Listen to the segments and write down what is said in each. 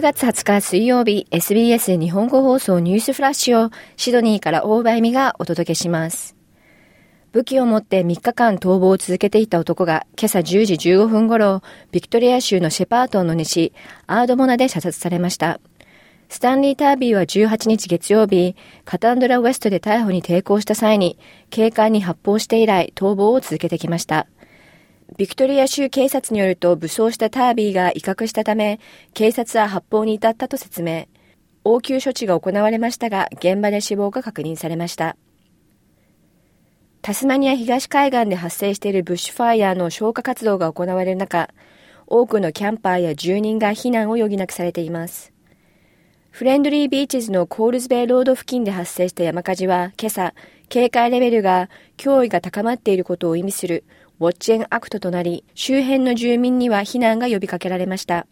9月20日水曜日 SBS 日本語放送ニュースフラッシュをシドニーから大場恵美がお届けします。武器を持って3日間逃亡を続けていた男が今朝10時15分頃、ビクトリア州のシェパートンの西、アードモナで射殺されました。スタンリー・タービーは18日月曜日、カタンドラ・ウエストで逮捕に抵抗した際に、警官に発砲して以来逃亡を続けてきました。ビクトリア州警察によると武装したタービーが威嚇したため、警察は発砲に至ったと説明。応急処置が行われましたが、現場で死亡が確認されました。タスマニア東海岸で発生しているブッシュファイヤーの消火活動が行われる中、多くのキャンパーや住人が避難を余儀なくされています。フレンドリービーチズのコールズベイロード付近で発生した山火事は今朝、警戒レベルが脅威が高まっていることを意味するウォッチェンアクトとなり、周辺の住民には避難が呼びかけられました。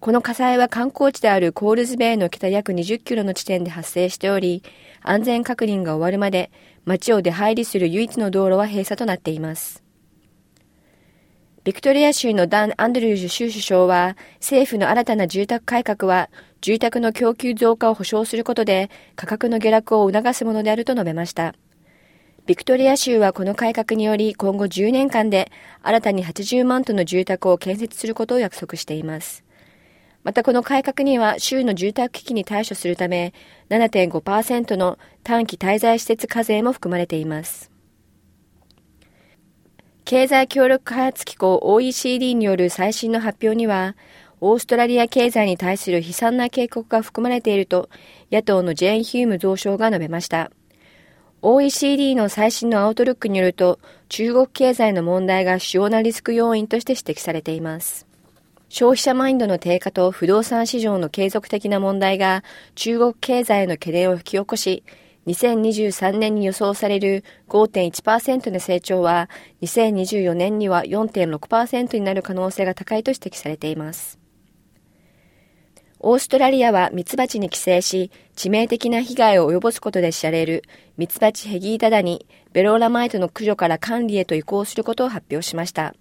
この火災は観光地であるコールズベイの北約20キロの地点で発生しており、安全確認が終わるまで街を出入りする唯一の道路は閉鎖となっています。ビクトリア州のダン・アンドルージュ州首相は、政府の新たな住宅改革は、住宅の供給増加を保障することで、価格の下落を促すものであると述べました。ビクトリア州はこの改革により、今後10年間で、新たに80万棟の住宅を建設することを約束しています。またこの改革には州の住宅危機に対処するため7.5%の短期滞在施設課税も含まれています。経済協力開発機構 OECD による最新の発表には、オーストラリア経済に対する悲惨な警告が含まれていると野党のジェーン・ヒューム増相が述べました。OECD の最新のアウトルックによると、中国経済の問題が主要なリスク要因として指摘されています。消費者マインドの低下と不動産市場の継続的な問題が中国経済への懸念を引き起こし、2023年に予想される5.1%の成長は2024年には4.6%になる可能性が高いと指摘されています。オーストラリアはミツバチに寄生し、致命的な被害を及ぼすことで知られるミツバチヘギータダニ、ベローラマイトの駆除から管理へと移行することを発表しました。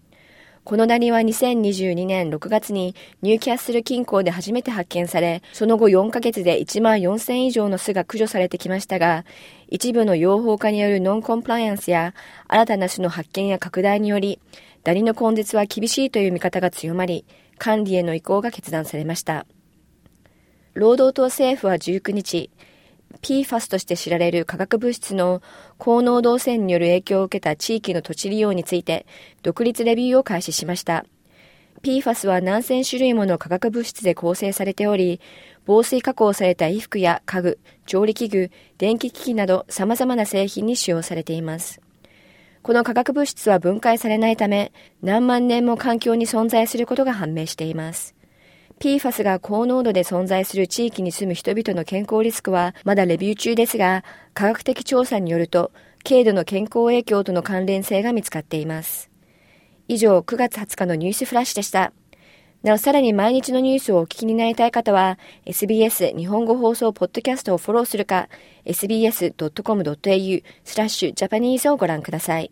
このダニは2022年6月にニューキャッスル近郊で初めて発見され、その後4ヶ月で1万4000以上の巣が駆除されてきましたが、一部の養蜂家によるノンコンプライアンスや新たな種の発見や拡大により、ダニの根絶は厳しいという見方が強まり、管理への移行が決断されました。労働党政府は19日、PFAS として知られる化学物質の高濃度汚染による影響を受けた地域の土地利用について独立レビューを開始しました。PFAS は何千種類もの化学物質で構成されており、防水加工された衣服や家具、調理器具、電気機器など様々な製品に使用されています。この化学物質は分解されないため、何万年も環境に存在することが判明しています。PFAS が高濃度で存在する地域に住む人々の健康リスクはまだレビュー中ですが、科学的調査によると、軽度の健康影響との関連性が見つかっています。以上、9月20日のニュースフラッシュでした。なお、さらに毎日のニュースをお聞きになりたい方は、SBS 日本語放送ポッドキャストをフォローするか、sbs.com.au スラッシュジャパニーズをご覧ください。